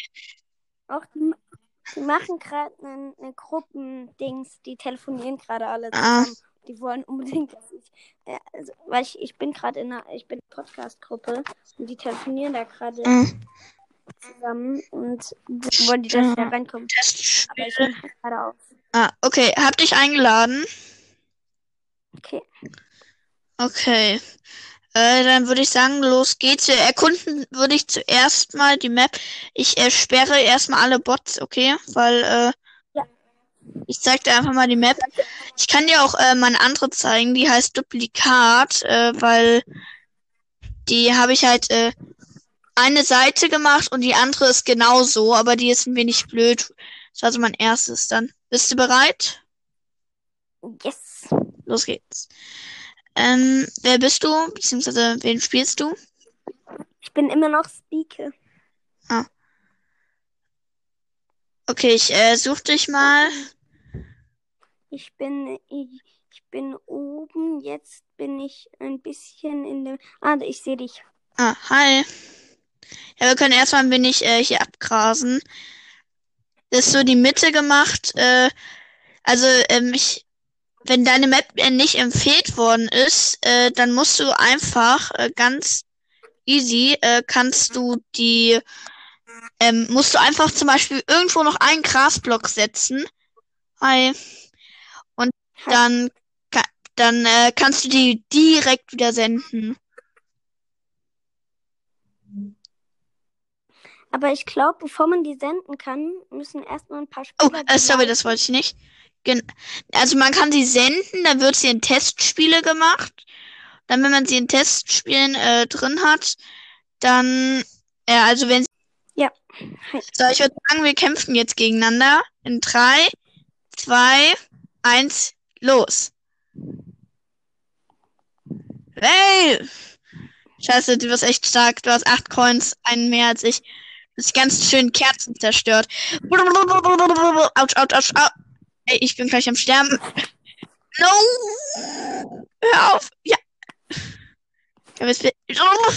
A: Die, machen gerade eine ne Gruppendings, die telefonieren gerade alle
D: Ah.
A: zusammen. Die wollen unbedingt, dass ich, äh, also, weil ich, ich bin gerade in einer, ich bin Podcast-Gruppe und die telefonieren da gerade
D: Mhm.
A: zusammen und wollen die, dass ich da reinkomme. Aber ich bin halt gerade auf.
D: Ah, okay, hab dich eingeladen.
A: Okay.
D: Okay. Äh, dann würde ich sagen, los geht's. Erkunden würde ich zuerst mal die Map. Ich äh, sperre erstmal alle Bots, okay? Weil, äh,
A: Ja.
D: ich zeig dir einfach mal die Map. Ich kann dir auch äh, meine andere zeigen, die heißt Duplikat, äh, weil die habe ich halt äh, eine Seite gemacht und die andere ist genauso, aber die ist ein wenig blöd. Das war so mein erstes dann. Bist du bereit?
A: Yes.
D: Los geht's. Ähm, wer bist du? Beziehungsweise wen spielst du?
A: Ich bin immer noch Speaker.
D: Okay, ich äh, such dich mal.
A: Ich bin, ich, ich bin oben. Jetzt bin ich ein bisschen in dem. Ah, ich sehe dich.
D: Ah, hi. Ja, wir können erstmal ein wenig äh, hier abgrasen. Das ist so die Mitte gemacht. Äh, also, ähm, ich, wenn deine Map äh, nicht empfehlt worden ist, äh, dann musst du einfach äh, ganz easy, äh, kannst du die, ähm, musst du einfach zum Beispiel irgendwo noch einen Grasblock setzen. Hi. Und dann, ka dann äh, kannst du die direkt wieder senden.
A: Aber ich glaube, bevor man die senden kann, müssen erstmal ein paar
D: Oh,
A: Spieler.
D: äh,
A: die
D: sorry, das wollte ich nicht. Gen also man kann sie senden, dann wird sie in Testspiele gemacht. Dann, wenn man sie in Testspielen äh, drin hat, dann, äh, also wenn
A: Ja. Hi.
D: So, ich würde sagen, wir kämpfen jetzt gegeneinander. In drei, zwei, eins, los. Hey! Scheiße, du bist echt stark. Du hast acht Coins, einen mehr als ich. Du hast ganz schön Kerzen zerstört. Autsch, autsch, autsch, autsch. Ey, ich bin gleich am Sterben. No! Hör auf! Ja! Ja, was will- Oh.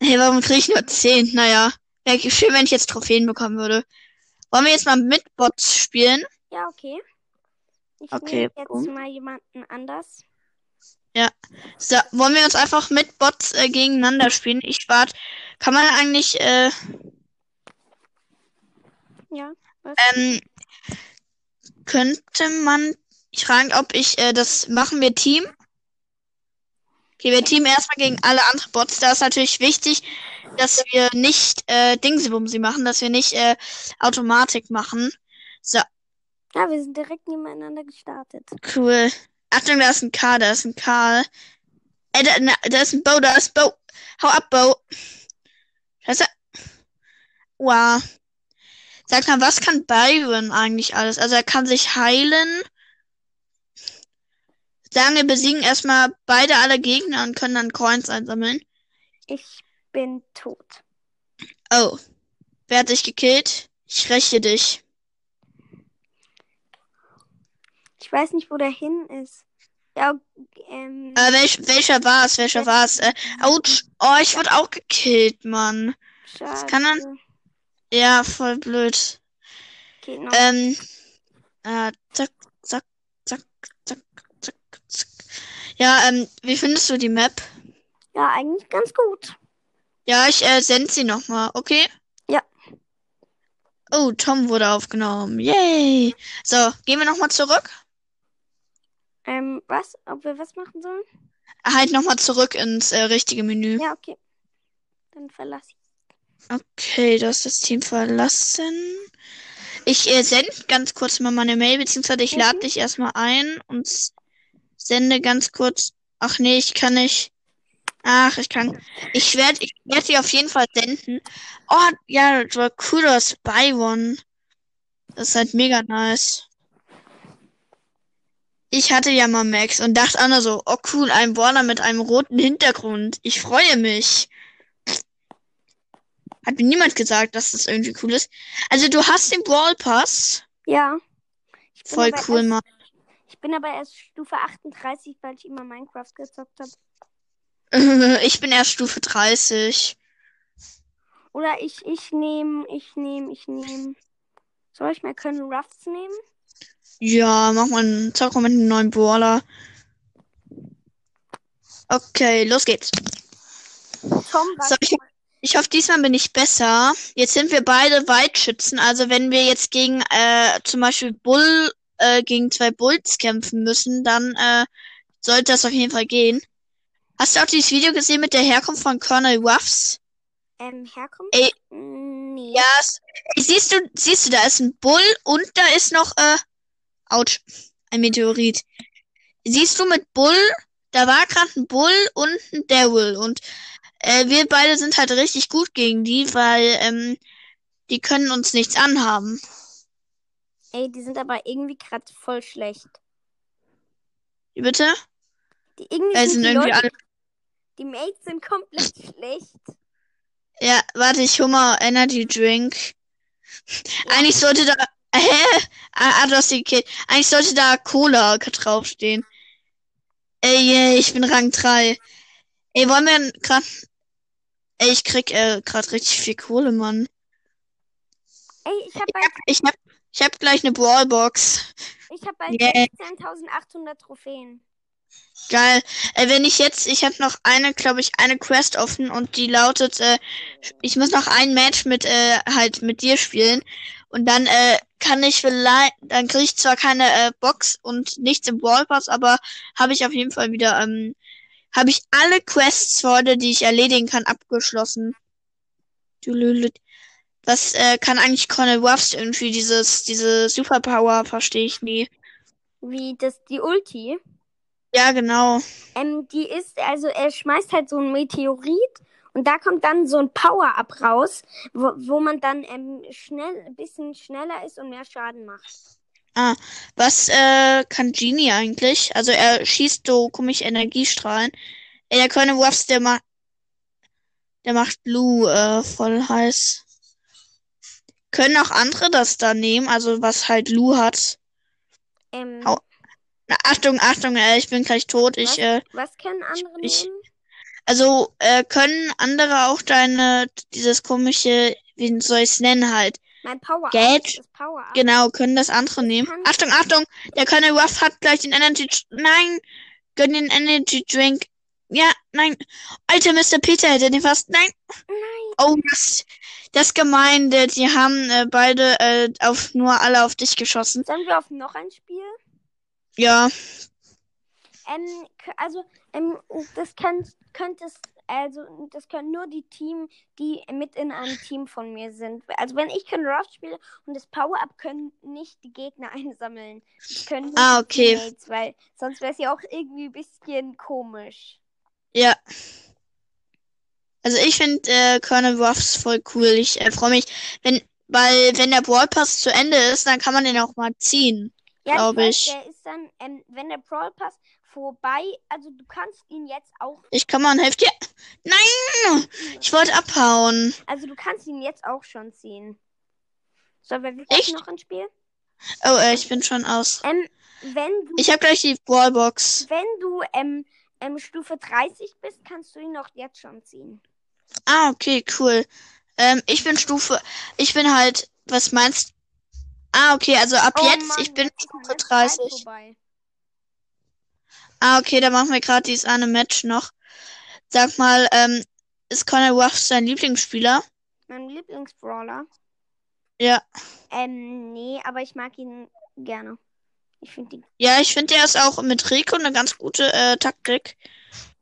D: Hey, warum kriege ich nur 10? Naja, wäre schön, wenn ich jetzt Trophäen bekommen würde. Wollen wir jetzt mal mit Bots spielen?
A: Ja, okay. Ich
D: Okay,
A: jetzt
D: boom.
A: mal jemanden anders.
D: So, wollen wir uns einfach mit Bots äh, gegeneinander spielen? Ich warte. Kann man eigentlich, äh,
A: Ja.
D: Ähm, könnte man, ich frage, ob ich, äh, das machen wir Team? Okay, wir teamen erstmal gegen alle anderen Bots. Da ist natürlich wichtig, dass wir nicht, äh, Dingsebumsi machen, dass wir nicht, äh, Automatik machen. So,
A: Ja, wir sind direkt nebeneinander gestartet.
D: Cool. Achtung, da ist ein K, da ist ein Karl. Ey, da, na, da ist ein Bo, da ist Bo. Hau ab, Bo. Scheiße. Wow. Sag mal, was kann Byron eigentlich alles? Also er kann sich heilen. Sagen wir besiegen erstmal beide alle Gegner und können dann Coins einsammeln.
A: Ich bin tot.
D: Oh. Wer hat dich gekillt? Ich räche dich.
A: Ich weiß nicht, wo der hin ist. Ja, ähm,
D: Äh, welch, welcher war's? Welcher war's? Äh, ouch. Oh, ich wurde auch gekillt, Mann.
A: schade.
D: kann man- Ja, voll blöd.
A: Geht noch.
D: Ähm, äh, zack, zack, zack, zack, zack, zack. Ja, ähm, wie findest du die Map?
A: ja, eigentlich ganz gut.
D: Ja, ich äh, send sie nochmal, okay?
A: Ja.
D: Oh, Tom wurde aufgenommen. Yay. So, gehen wir nochmal zurück?
A: Ähm, was? Ob wir was machen sollen?
D: Halt nochmal zurück ins äh, richtige Menü.
A: Ja, okay. Dann verlasse ich.
D: Okay, du hast das Team verlassen. Ich äh, sende ganz kurz mal meine Mail, beziehungsweise ich
A: Mhm.
D: lade dich erstmal ein und sende ganz kurz. Ach nee, ich kann nicht. Ach, ich kann. Ich werde ich werd die auf jeden Fall senden. Oh, ja, das war cool, das Buy One. Das ist halt mega nice. Ich hatte ja mal Max und dachte auch nur so, oh cool, ein Border mit einem roten Hintergrund. Ich freue mich. Hat mir niemand gesagt, dass das irgendwie cool ist. Also du hast den Brawl Pass.
A: Ja.
D: Voll cool, Mann.
A: Ich bin aber erst Stufe 38, weil ich immer Minecraft gezockt habe. *laughs*
D: Ich bin erst Stufe 30.
A: Oder ich, ich nehme, ich nehme, ich nehme. Soll ich mal Colonel Ruffs nehmen?
D: Ja, mach mal einen Zocker mit einem neuen Brawler. Okay, los geht's.
A: Tom, was?
D: So, ich, ich hoffe, diesmal bin ich besser. Jetzt sind wir beide Weitschützen. Also wenn wir jetzt gegen äh, zum Beispiel Bull äh, gegen zwei Bulls kämpfen müssen, dann äh, sollte das auf jeden Fall gehen. Hast du auch dieses Video gesehen mit der Herkunft von Colonel Ruffs?
A: Ähm, Herkunft?
D: Ey.
A: Nee.
D: Ja, siehst du, siehst du, da ist ein Bull und da ist noch, äh, ouch, ein Meteorit. Siehst du mit Bull, da war gerade ein Bull und ein Devil und äh, wir beide sind halt richtig gut gegen die, weil ähm, die können uns nichts anhaben.
A: Ey, die sind aber irgendwie gerade voll schlecht.
D: Wie bitte?
A: Die irgendwie
D: Äh,
A: sind
D: sind
A: die
D: irgendwie
A: Leute,
D: alle.
A: die Mates sind komplett schlecht.
D: Ja, warte, ich hol mal Energy Drink. Eigentlich sollte da. *laughs* Hä? Ah, ah, du hast die gekillt. Eigentlich sollte da Cola draufstehen. Ey, ey, ich bin Rang 3. Ey, wollen wir grad. Ey, ich krieg äh, grad richtig viel Kohle, Mann.
A: Ey, ich habe bald,
D: Ich hab, ich hab gleich eine Brawlbox.
A: ich hab bald
D: Yeah.
A: 16.800 Trophäen.
D: Geil. Äh, wenn ich jetzt, ich habe noch eine, glaube ich, eine Quest offen und die lautet, äh, ich muss noch ein Match mit, äh, halt mit dir spielen und dann, äh, kann ich vielleicht, dann kriege ich zwar keine äh, Box und nichts im Brawl Pass, aber habe ich auf jeden Fall wieder, ähm, habe ich alle Quests heute, die ich erledigen kann, abgeschlossen. Was äh, kann eigentlich Colonel Ruffs irgendwie dieses, diese Superpower, verstehe ich nie.
A: Wie das, die Ulti.
D: Ja, genau.
A: Ähm, die ist, also er schmeißt halt so ein Meteorit und da kommt dann so ein Power-Up raus, wo, wo man dann ähm, schnell, ein bisschen schneller ist und mehr Schaden macht.
D: Ah, was äh, kann Genie eigentlich? Also er schießt so komische Energiestrahlen. Der Colonel Ruffs, der macht, der macht Blue äh, voll heiß. Können auch andere das da nehmen, also was halt Lu hat.
A: Ähm,
D: Au. Na, Achtung, Achtung, äh, ich bin gleich tot. Ich,
A: Was?
D: äh,
A: was können andere
D: ich-
A: nehmen?
D: also äh, können andere auch deine, dieses komische, wie soll ich's nennen halt?
A: Mein Power-Up.
D: Geld?
A: Das Power-Up.
D: Genau, können das andere nehmen. Achtung, Achtung, der Colonel Ruff hat gleich den Energy. Nein, gönn den Energy Drink. Ja, nein. Alter, Mr. Peter hätte den fast. Nein.
A: Nein.
D: Oh, das, das Gemeinde. Die haben äh, beide äh, auf nur alle auf dich geschossen.
A: Sollen wir auf noch ein Spiel?
D: Ja,
A: Ähm, also, ähm, das kann, könnte es, also, das können nur die Team, die mit in einem Team von mir sind. Also, wenn ich kein Rush spiele und das Power-Up können nicht die Gegner *laughs* einsammeln. Das können nur
D: Ah,
A: die
D: okay.
A: Teammates, weil sonst wäre es ja auch irgendwie ein bisschen komisch.
D: ja. Also ich finde äh, Colonel Ruffs voll cool. Ich äh, freue mich, wenn, weil wenn der Brawl Pass zu Ende ist, dann kann man den auch mal ziehen.
A: Ja,
D: Glaub
A: ich weiß,
D: ich.
A: der ist dann, ähm, wenn der Brawl Pass vorbei, also du kannst ihn jetzt auch,
D: Ich kann mal ein Hälfte. Nein! Ich wollte abhauen.
A: also du kannst ihn jetzt auch schon ziehen. So, wer will
D: Echt?
A: noch ein Spiel?
D: Oh, äh, ich bin schon aus.
A: Ähm, wenn du
D: Ich habe gleich die Wallbox.
A: Wenn du ähm, ähm, Stufe 30 bist, kannst du ihn noch jetzt schon ziehen.
D: Ah, okay, cool. Ähm, ich bin Stufe. Ich bin halt. Was meinst Ah, okay, also ab
A: Oh
D: jetzt,
A: Mann,
D: ich bin Stufe
A: meine Zeit
D: 30. Ah, okay, da machen wir gerade dieses eine Match noch. Sag mal, ähm, ist Conor Ruffs dein Lieblingsspieler?
A: Mein Lieblingsbrawler.
D: Ja.
A: Ähm, nee, aber ich mag ihn gerne. Ich finde ihn.
D: Ja, ich finde, der ist auch mit Rico eine ganz gute äh, Taktik.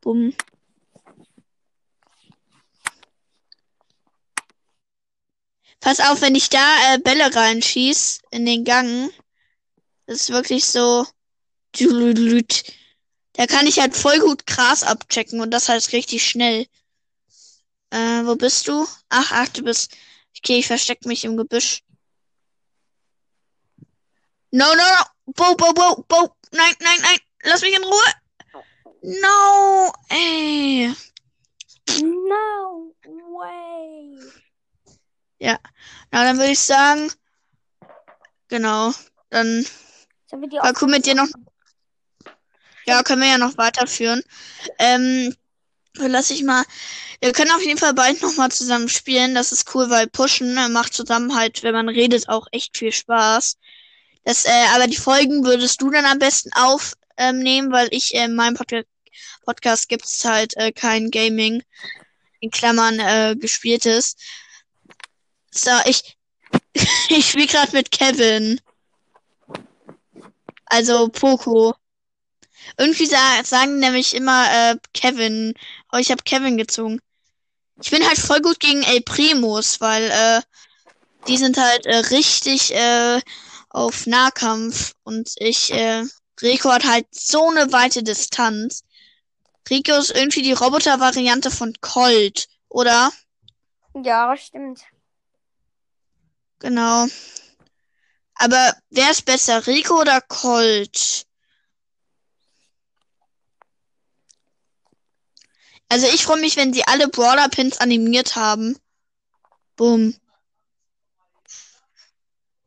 D: Bumm. Pass auf, wenn ich da äh, Bälle reinschieß in den Gang, ist wirklich so. Da kann ich halt voll gut Gras abchecken und das halt richtig schnell. Äh, wo bist du? Ach, ach, du bist. Okay, ich versteck mich im Gebüsch. No, no, no. Bo, bo, bo, bo. Nein, nein, nein. Lass mich in Ruhe. No, ey.
A: No way.
D: Ja. Na, dann würde ich sagen. Genau. Dann war cool mit dir noch. Ja, können wir ja noch weiterführen. Ähm, lass ich mal. Wir können auf jeden Fall bald nochmal zusammen spielen. Das ist cool, weil Pushen äh, macht zusammen halt, wenn man redet, auch echt viel Spaß. Das, äh, aber die Folgen würdest du dann am besten aufnehmen, weil ich äh, in meinem Pod Podcast gibt's halt äh, kein Gaming in Klammern äh, gespieltes. So, ich *laughs* ich spiele gerade mit Kevin. Also Poco. Irgendwie sa sagen nämlich immer äh, Kevin. Aber ich habe Kevin gezogen. Ich bin halt voll gut gegen El Primus, weil äh, die sind halt äh, richtig äh, auf Nahkampf und ich äh, Rico hat halt so eine weite Distanz. Rico ist irgendwie die Roboter-Variante von Colt, oder?
A: Ja, stimmt.
D: Genau. Aber wer ist besser, Rico oder Colt? Also ich freue mich, wenn sie alle Brawler Pins animiert haben. Boom.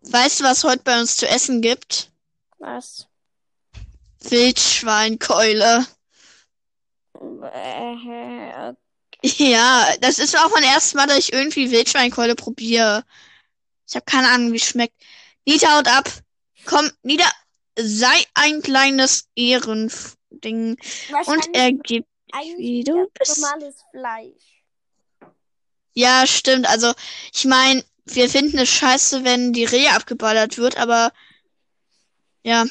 D: Weißt du, was heute bei uns zu essen gibt?
A: Was?
D: Wildschweinkeule.
A: Äh,
D: Ja, das ist auch mein erstes Mal, dass ich irgendwie Wildschweinkeule probiere. Ich habe keine Ahnung, wie es schmeckt. Nita haut ab. Komm, Nita, sei ein kleines Ehrending. Und er gibt, wie du bist.
A: normales Fleisch.
D: Ja, stimmt. Also, ich meine, wir finden es scheiße, wenn die Rehe abgeballert wird, aber ja.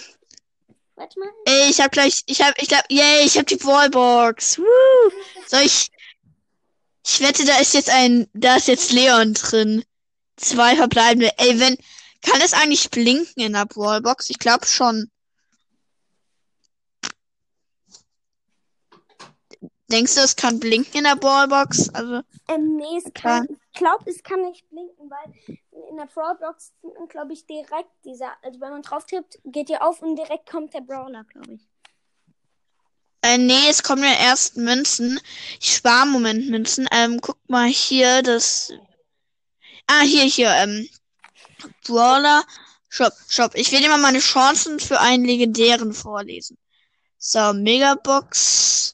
A: Warte mal.
D: Ey, ich hab gleich, ich hab, ich glaub, yay, ich hab die Wallbox. Woo! Soll ich, ich wette, da ist jetzt ein, da ist jetzt Leon drin. Zwei verbleibende. Ey, wenn, kann es eigentlich blinken in der Wallbox? Ich glaube schon. Denkst du, es kann blinken in der Wallbox? Also,
A: Ähm, nee, es kann, ich glaube, es kann nicht blinken, weil in der Brawlbox glaube ich, direkt dieser, also wenn man drauf tippt, geht die auf und direkt kommt der Brawler, glaube ich.
D: Äh, nee, es kommen ja erst Münzen. Ich spare Moment Münzen. Ähm, guck mal hier, das. Ah, hier, hier, ähm. Brawler. Shop, Shop. Ich will dir mal meine Chancen für einen legendären vorlesen. So, Megabox.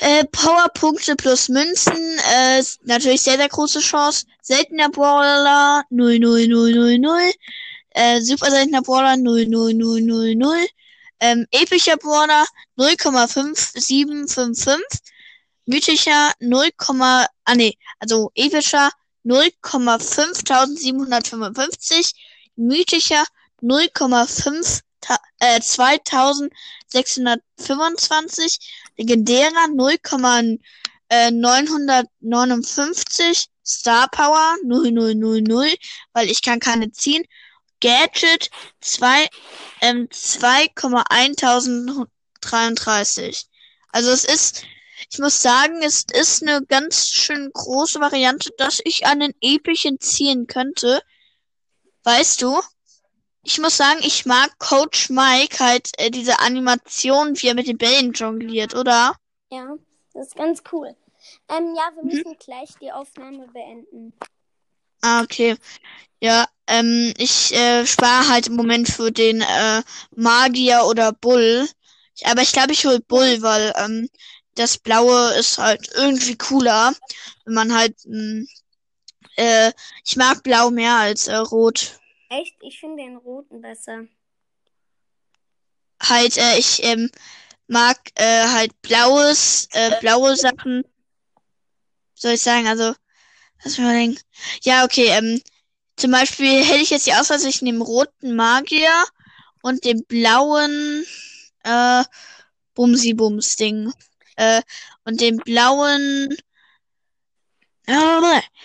D: Äh, Powerpunkte plus Münzen. Äh, natürlich sehr, sehr große Chance. Seltener Brawler 00000. Äh, super seltener Brawler 00000. Ähm, epischer Brawler 0,5755. Mythischer 0, ah nee, also epischer 0,5755. Mythischer 0,5 ta- äh, 2625. Legendärer 0,959. Star Power 0000, weil ich kann keine ziehen. Gadget 2 ähm, 2,1033. Also es ist, ich muss sagen, es ist eine ganz schön große Variante, dass ich den epischen ziehen könnte. Weißt du? Ich muss sagen, ich mag Coach Mike halt äh, diese Animation, wie er mit den Bällen jongliert, oder?
A: Ja, das ist ganz cool. Ähm, ja, wir
D: Mhm.
A: müssen gleich die Aufnahme beenden.
D: Ah, okay. Ja, ähm, ich äh, spare halt im Moment für den äh, Magier oder Bull. Aber ich glaube, ich hol Bull, weil ähm, das Blaue ist halt irgendwie cooler, wenn man halt mh, äh, ich mag Blau mehr als äh, Rot.
A: Echt? Ich finde den roten besser.
D: Halt, äh, ich ähm, mag äh, halt blaues, äh, blaue Sachen. Soll ich sagen, also, lass mich mal denken. Ja, okay, ähm, zum Beispiel hätte ich jetzt die Auswahl zwischen dem roten Magier und dem blauen äh, Bumsi-Bums-Ding. Äh, und dem blauen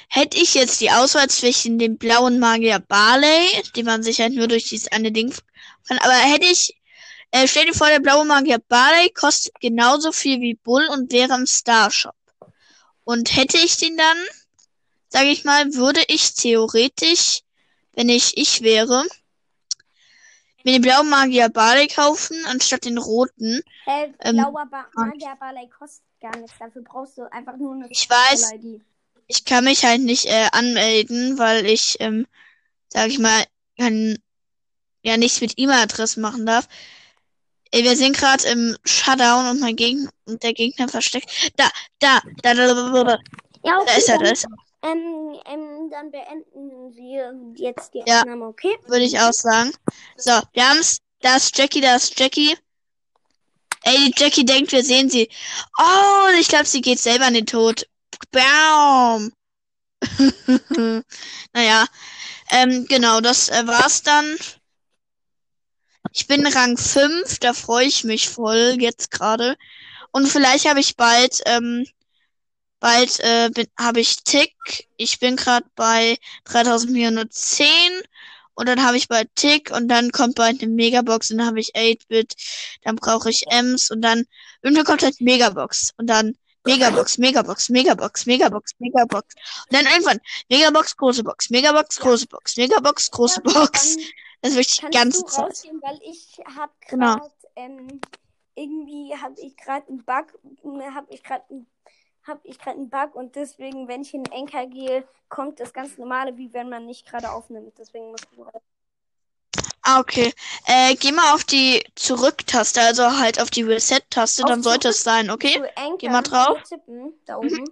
D: hätte ich jetzt die Auswahl zwischen dem blauen Magier Barley, den man sich halt nur durch dieses eine Ding kann, aber hätte ich, äh, stell dir vor, der blaue Magier Barley kostet genauso viel wie Bull und wäre im Starshop. Und hätte ich den dann, sage ich mal, würde ich theoretisch, wenn ich ich wäre, mir den blauen Magier Barley kaufen, anstatt den roten.
A: Hä,
D: Ähm,
A: blauer ba Magier Ballet kostet gar nichts. Dafür brauchst du einfach nur eine
D: Ich weiß.
A: Fußball-ID.
D: Ich kann mich halt nicht äh, anmelden, weil ich, ähm, sag ich mal, kann, ja nichts mit E-Mail-Adressen machen darf. Ey, wir sind gerade im Shutdown und mein Gegner und der Gegner versteckt. Da, da, da, da, da, da, da,
A: Ja, okay,
D: da ist er, da
A: dann,
D: ist er.
A: ähm, ähm, dann beenden wir jetzt die
D: Ja.
A: Aufnahme, okay?
D: Würde ich auch sagen. So, wir haben's. Da ist Jackie, da ist Jackie. Ey, Jackie denkt, wir sehen sie. Oh, ich glaube, sie geht selber in den Tod. Baum. *laughs* naja, ähm, genau, das äh, war's dann. Ich bin Rang 5, da freue ich mich voll jetzt gerade. Und vielleicht habe ich bald, ähm, bald äh, habe ich Tick. Ich bin gerade bei 3410 und dann habe ich bald Tick und dann kommt bald eine Megabox und dann habe ich 8-Bit, dann brauche ich Ems und dann irgendwann kommt halt Megabox und dann Megabox, Megabox, Megabox, Megabox, Megabox und dann irgendwann Megabox, große Box, Megabox, große Box, Megabox, große Box. Das ist wirklich die ganze Zeit.
A: rausgehen, weil ich habe
D: Genau.
A: gerade ähm, irgendwie habe ich gerade einen Bug, habe ich gerade habe ich gerade einen Bug und deswegen, wenn ich in den Enker gehe, kommt das ganz normale, wie wenn man nicht gerade aufnimmt. Deswegen du raus.
D: Ah, okay. Äh, geh mal auf die Zurück-Taste, also halt auf die Reset-Taste, dann sollte es sein, okay? Geh mal drauf.
A: tippen, da oben.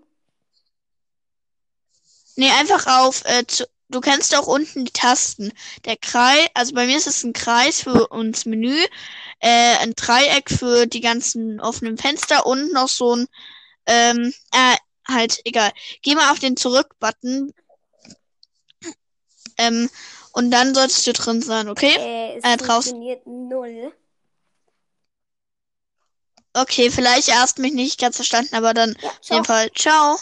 D: Nee, einfach auf, äh, zu, du kennst auch unten die Tasten. Der Kreis, also bei mir ist es ein Kreis für uns Menü, äh, ein Dreieck für die ganzen offenen Fenster und noch so ein, ähm, äh, halt, egal. Geh mal auf den Zurück-Button, ähm, und dann solltest du drin sein, okay?
A: Äh, es
D: Äh, draußen.
A: funktioniert null.
D: Okay, vielleicht erst mich nicht ganz verstanden, aber dann
A: Ja,
D: auf jeden Fall, ciao.